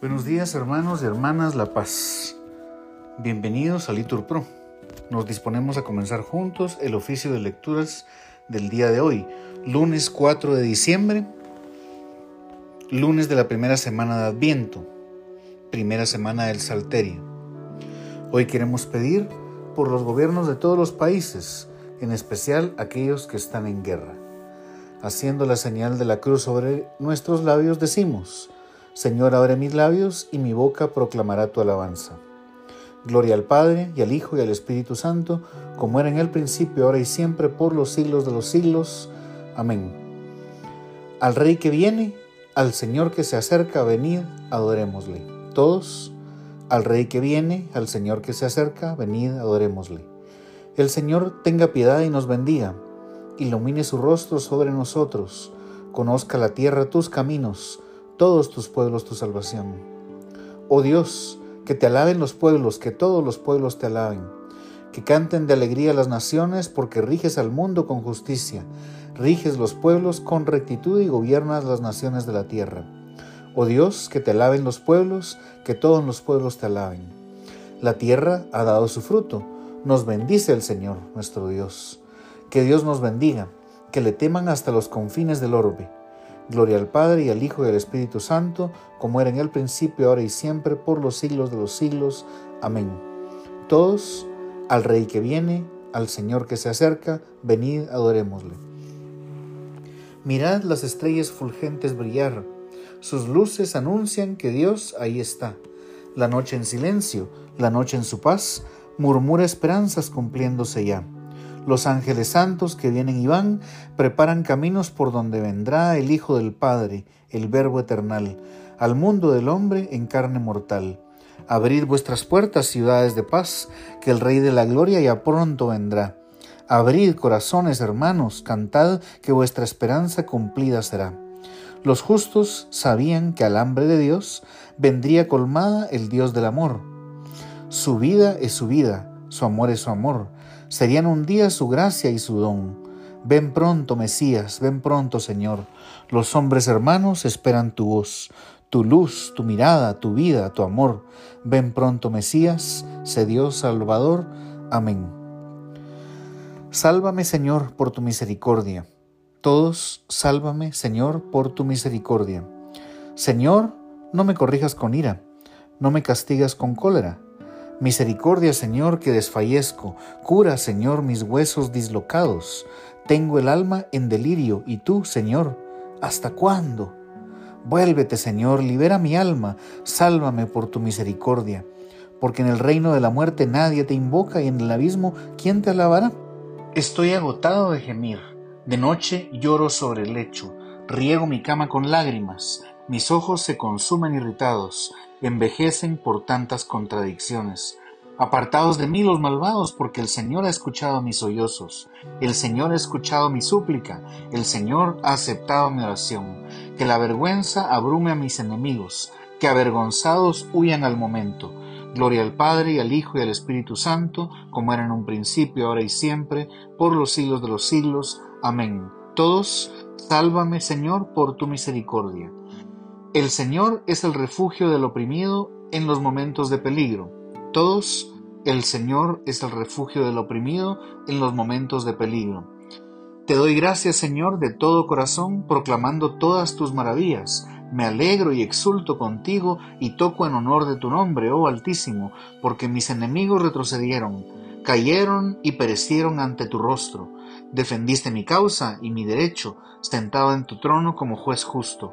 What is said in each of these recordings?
Buenos días hermanos y hermanas La Paz. Bienvenidos a Litur Pro. Nos disponemos a comenzar juntos el oficio de lecturas del día de hoy, lunes 4 de diciembre, lunes de la primera semana de Adviento, primera semana del Salterio. Hoy queremos pedir por los gobiernos de todos los países, en especial aquellos que están en guerra. Haciendo la señal de la cruz sobre nuestros labios, decimos, Señor, abre mis labios y mi boca proclamará tu alabanza. Gloria al Padre, y al Hijo, y al Espíritu Santo, como era en el principio, ahora y siempre, por los siglos de los siglos. Amén. Al Rey que viene, al Señor que se acerca, venid, adorémosle. Todos, al Rey que viene, al Señor que se acerca, venid, adorémosle. El Señor tenga piedad y nos bendiga, ilumine su rostro sobre nosotros, conozca la tierra tus caminos, todos tus pueblos tu salvación. Oh Dios, que te alaben los pueblos, que todos los pueblos te alaben, que canten de alegría las naciones, porque riges al mundo con justicia, riges los pueblos con rectitud y gobiernas las naciones de la tierra. Oh Dios, que te alaben los pueblos, que todos los pueblos te alaben. La tierra ha dado su fruto, nos bendice el Señor, nuestro Dios. Que Dios nos bendiga, que le teman hasta los confines del orbe Gloria al Padre y al Hijo y al Espíritu Santo, como era en el principio, ahora y siempre, por los siglos de los siglos. Amén. Todos, al Rey que viene, al Señor que se acerca, venid, adorémosle. Mirad las estrellas fulgentes brillar, sus luces anuncian que Dios ahí está. La noche en silencio, la noche en su paz, murmura esperanzas cumpliéndose ya. Los ángeles santos que vienen y van preparan caminos por donde vendrá el Hijo del Padre, el Verbo eternal, al mundo del hombre en carne mortal. Abrid vuestras puertas, ciudades de paz, que el Rey de la Gloria ya pronto vendrá. Abrid corazones, hermanos, cantad que vuestra esperanza cumplida será. Los justos sabían que al hambre de Dios vendría colmada el Dios del amor. Su vida es su vida, su amor es su amor serían un día su gracia y su don. Ven pronto, Mesías, ven pronto, Señor. Los hombres hermanos esperan tu voz, tu luz, tu mirada, tu vida, tu amor. Ven pronto, Mesías, sé Dios Salvador. Amén. Sálvame, Señor, por tu misericordia. Todos, sálvame, Señor, por tu misericordia. Señor, no me corrijas con ira, no me castigas con cólera Misericordia, Señor, que desfallezco. Cura, Señor, mis huesos dislocados. Tengo el alma en delirio, y tú, Señor, ¿hasta cuándo? Vuélvete, Señor, libera mi alma, sálvame por tu misericordia. Porque en el reino de la muerte nadie te invoca y en el abismo, ¿quién te alabará? Estoy agotado de gemir. De noche lloro sobre el lecho. Riego mi cama con lágrimas. Mis ojos se consumen irritados envejecen por tantas contradicciones. Apartados de mí los malvados, porque el Señor ha escuchado mis sollozos, el Señor ha escuchado mi súplica, el Señor ha aceptado mi oración. Que la vergüenza abrume a mis enemigos, que avergonzados huyan al momento. Gloria al Padre y al Hijo y al Espíritu Santo, como era en un principio, ahora y siempre, por los siglos de los siglos. Amén. Todos, sálvame Señor por tu misericordia. El Señor es el refugio del oprimido en los momentos de peligro. Todos, el Señor es el refugio del oprimido en los momentos de peligro. Te doy gracias, Señor, de todo corazón, proclamando todas tus maravillas. Me alegro y exulto contigo y toco en honor de tu nombre, oh Altísimo, porque mis enemigos retrocedieron, cayeron y perecieron ante tu rostro. Defendiste mi causa y mi derecho, sentado en tu trono como juez justo.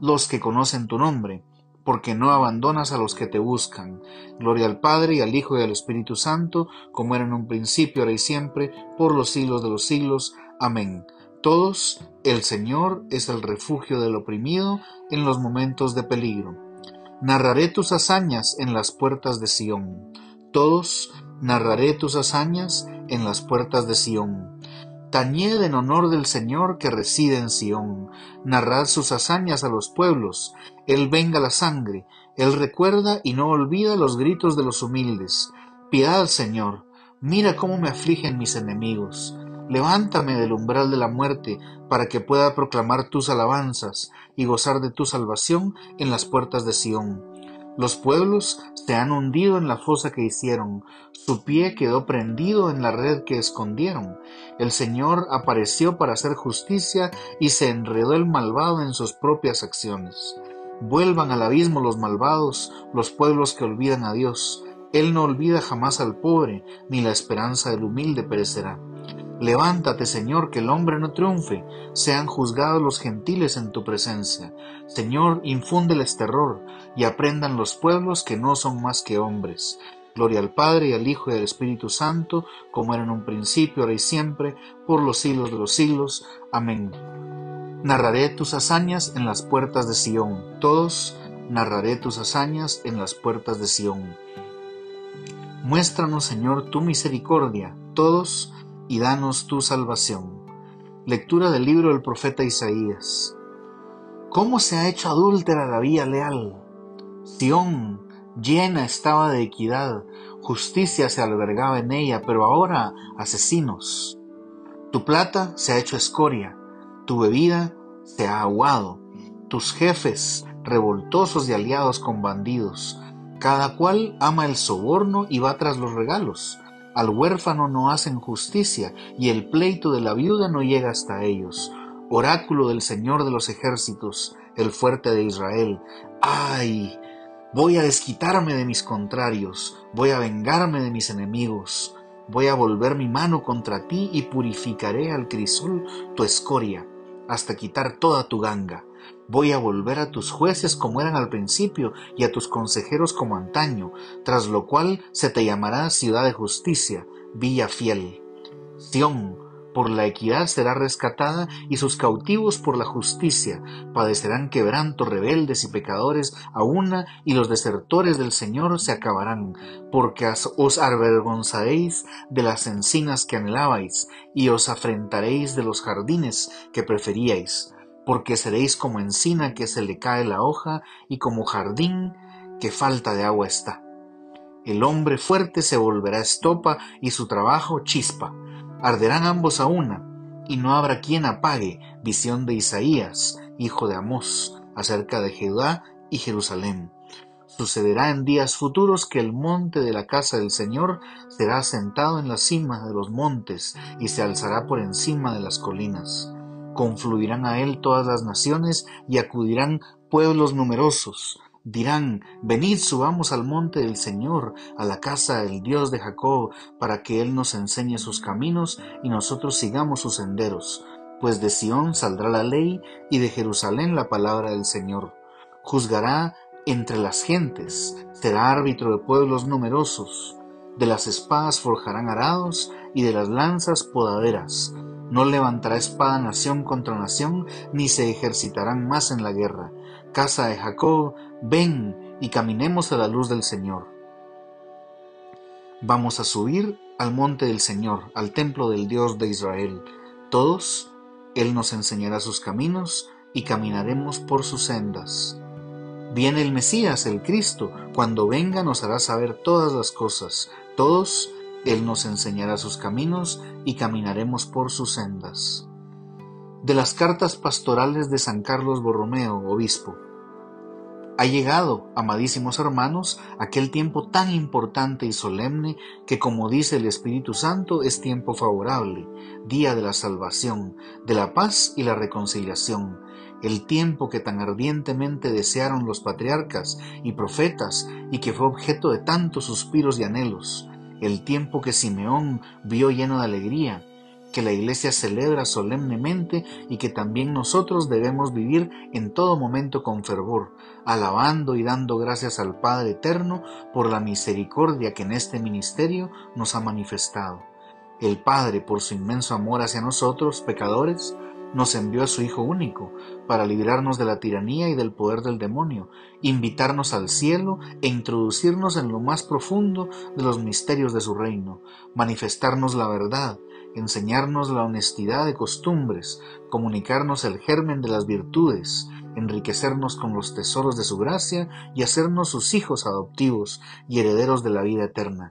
los que conocen tu nombre, porque no abandonas a los que te buscan. Gloria al Padre y al Hijo y al Espíritu Santo, como era en un principio, ahora y siempre, por los siglos de los siglos. Amén. Todos, el Señor es el refugio del oprimido en los momentos de peligro. narraré tus hazañas en las puertas de Sión. Todos narraré tus hazañas en las puertas de Sión. Tañed en honor del Señor que reside en Sión. Narrad sus hazañas a los pueblos. Él venga la sangre. Él recuerda y no olvida los gritos de los humildes. Piedad, Señor. Mira cómo me afligen mis enemigos. Levántame del umbral de la muerte, para que pueda proclamar tus alabanzas y gozar de tu salvación en las puertas de Sión. Los pueblos se han hundido en la fosa que hicieron, su pie quedó prendido en la red que escondieron. El Señor apareció para hacer justicia y se enredó el malvado en sus propias acciones. Vuelvan al abismo los malvados, los pueblos que olvidan a Dios. Él no olvida jamás al pobre, ni la esperanza del humilde perecerá. Levántate, Señor, que el hombre no triunfe, sean juzgados los gentiles en tu presencia. Señor, infúndeles terror, y aprendan los pueblos que no son más que hombres. Gloria al Padre, y al Hijo, y al Espíritu Santo, como era en un principio, ahora y siempre, por los siglos de los siglos. Amén. Narraré tus hazañas en las puertas de Sión. Todos narraré tus hazañas en las puertas de Sión. Muéstranos, Señor, tu misericordia. Todos y danos tu salvación. Lectura del libro del profeta Isaías. ¿Cómo se ha hecho adúltera la vía leal? Sión llena estaba de equidad, justicia se albergaba en ella, pero ahora asesinos. Tu plata se ha hecho escoria, tu bebida se ha aguado, tus jefes revoltosos y aliados con bandidos, cada cual ama el soborno y va tras los regalos. Al huérfano no hacen justicia, y el pleito de la viuda no llega hasta ellos. Oráculo del Señor de los ejércitos, el fuerte de Israel. ¡Ay! Voy a desquitarme de mis contrarios, voy a vengarme de mis enemigos, voy a volver mi mano contra ti y purificaré al crisol tu escoria, hasta quitar toda tu ganga. Voy a volver a tus jueces como eran al principio y a tus consejeros como antaño, tras lo cual se te llamará ciudad de justicia, villa fiel. Sión, por la equidad será rescatada y sus cautivos por la justicia padecerán quebranto rebeldes y pecadores a una y los desertores del Señor se acabarán, porque os avergonzaréis de las encinas que anhelabais y os afrentaréis de los jardines que preferíais porque seréis como encina que se le cae la hoja y como jardín que falta de agua está. El hombre fuerte se volverá estopa y su trabajo chispa. Arderán ambos a una, y no habrá quien apague visión de Isaías, hijo de Amós, acerca de Judá y Jerusalén. Sucederá en días futuros que el monte de la casa del Señor será asentado en la cima de los montes y se alzará por encima de las colinas confluirán a él todas las naciones y acudirán pueblos numerosos. Dirán, venid subamos al monte del Señor, a la casa del Dios de Jacob, para que Él nos enseñe sus caminos y nosotros sigamos sus senderos. Pues de Sión saldrá la ley y de Jerusalén la palabra del Señor. Juzgará entre las gentes, será árbitro de pueblos numerosos. De las espadas forjarán arados y de las lanzas podaderas no levantará espada nación contra nación, ni se ejercitarán más en la guerra. Casa de Jacob, ven y caminemos a la luz del Señor. Vamos a subir al monte del Señor, al templo del Dios de Israel. Todos, Él nos enseñará sus caminos y caminaremos por sus sendas. Viene el Mesías, el Cristo, cuando venga nos hará saber todas las cosas. Todos, él nos enseñará sus caminos y caminaremos por sus sendas. De las cartas pastorales de San Carlos Borromeo, obispo. Ha llegado, amadísimos hermanos, aquel tiempo tan importante y solemne que, como dice el Espíritu Santo, es tiempo favorable, día de la salvación, de la paz y la reconciliación, el tiempo que tan ardientemente desearon los patriarcas y profetas y que fue objeto de tantos suspiros y anhelos, el tiempo que Simeón vio lleno de alegría, que la Iglesia celebra solemnemente y que también nosotros debemos vivir en todo momento con fervor, alabando y dando gracias al Padre Eterno por la misericordia que en este ministerio nos ha manifestado. El Padre, por su inmenso amor hacia nosotros, pecadores, nos envió a su Hijo único, para librarnos de la tiranía y del poder del demonio, invitarnos al cielo e introducirnos en lo más profundo de los misterios de su reino, manifestarnos la verdad, enseñarnos la honestidad de costumbres, comunicarnos el germen de las virtudes, enriquecernos con los tesoros de su gracia y hacernos sus hijos adoptivos y herederos de la vida eterna.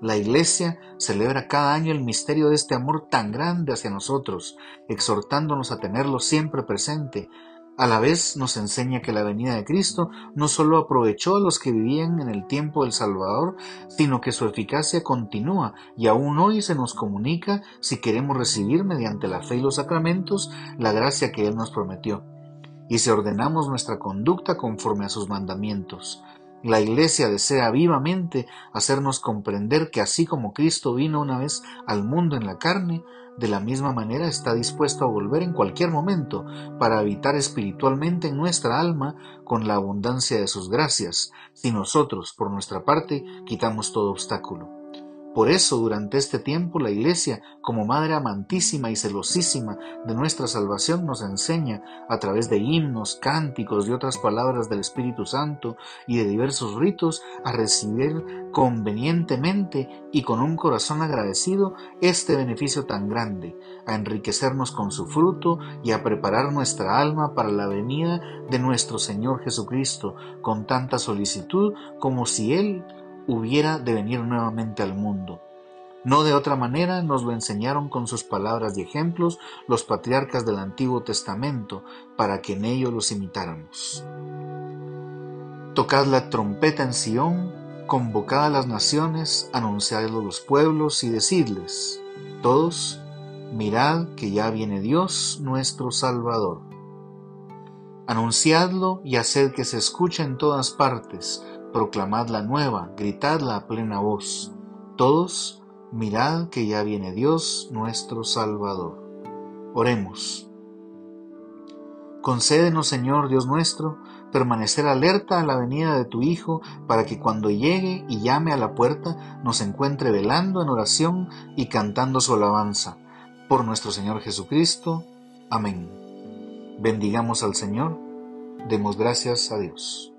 La Iglesia celebra cada año el misterio de este amor tan grande hacia nosotros, exhortándonos a tenerlo siempre presente. A la vez nos enseña que la venida de Cristo no solo aprovechó a los que vivían en el tiempo del Salvador, sino que su eficacia continúa y aún hoy se nos comunica si queremos recibir mediante la fe y los sacramentos la gracia que Él nos prometió. Y si ordenamos nuestra conducta conforme a sus mandamientos. La Iglesia desea vivamente hacernos comprender que así como Cristo vino una vez al mundo en la carne, de la misma manera está dispuesto a volver en cualquier momento para habitar espiritualmente en nuestra alma con la abundancia de sus gracias, si nosotros, por nuestra parte, quitamos todo obstáculo. Por eso, durante este tiempo, la Iglesia, como Madre amantísima y celosísima de nuestra salvación, nos enseña, a través de himnos, cánticos y otras palabras del Espíritu Santo y de diversos ritos, a recibir convenientemente y con un corazón agradecido este beneficio tan grande, a enriquecernos con su fruto y a preparar nuestra alma para la venida de nuestro Señor Jesucristo con tanta solicitud como si Él hubiera de venir nuevamente al mundo. No de otra manera nos lo enseñaron con sus palabras y ejemplos los patriarcas del Antiguo Testamento, para que en ello los imitáramos. Tocad la trompeta en Sión, convocad a las naciones, anunciadlo a los pueblos y decidles, todos, mirad que ya viene Dios nuestro Salvador. Anunciadlo y haced que se escuche en todas partes, proclamad la nueva, gritadla a plena voz. Todos, mirad que ya viene Dios nuestro Salvador. Oremos. Concédenos, Señor Dios nuestro, permanecer alerta a la venida de tu Hijo, para que cuando llegue y llame a la puerta nos encuentre velando en oración y cantando su alabanza. Por nuestro Señor Jesucristo. Amén. Bendigamos al Señor. Demos gracias a Dios.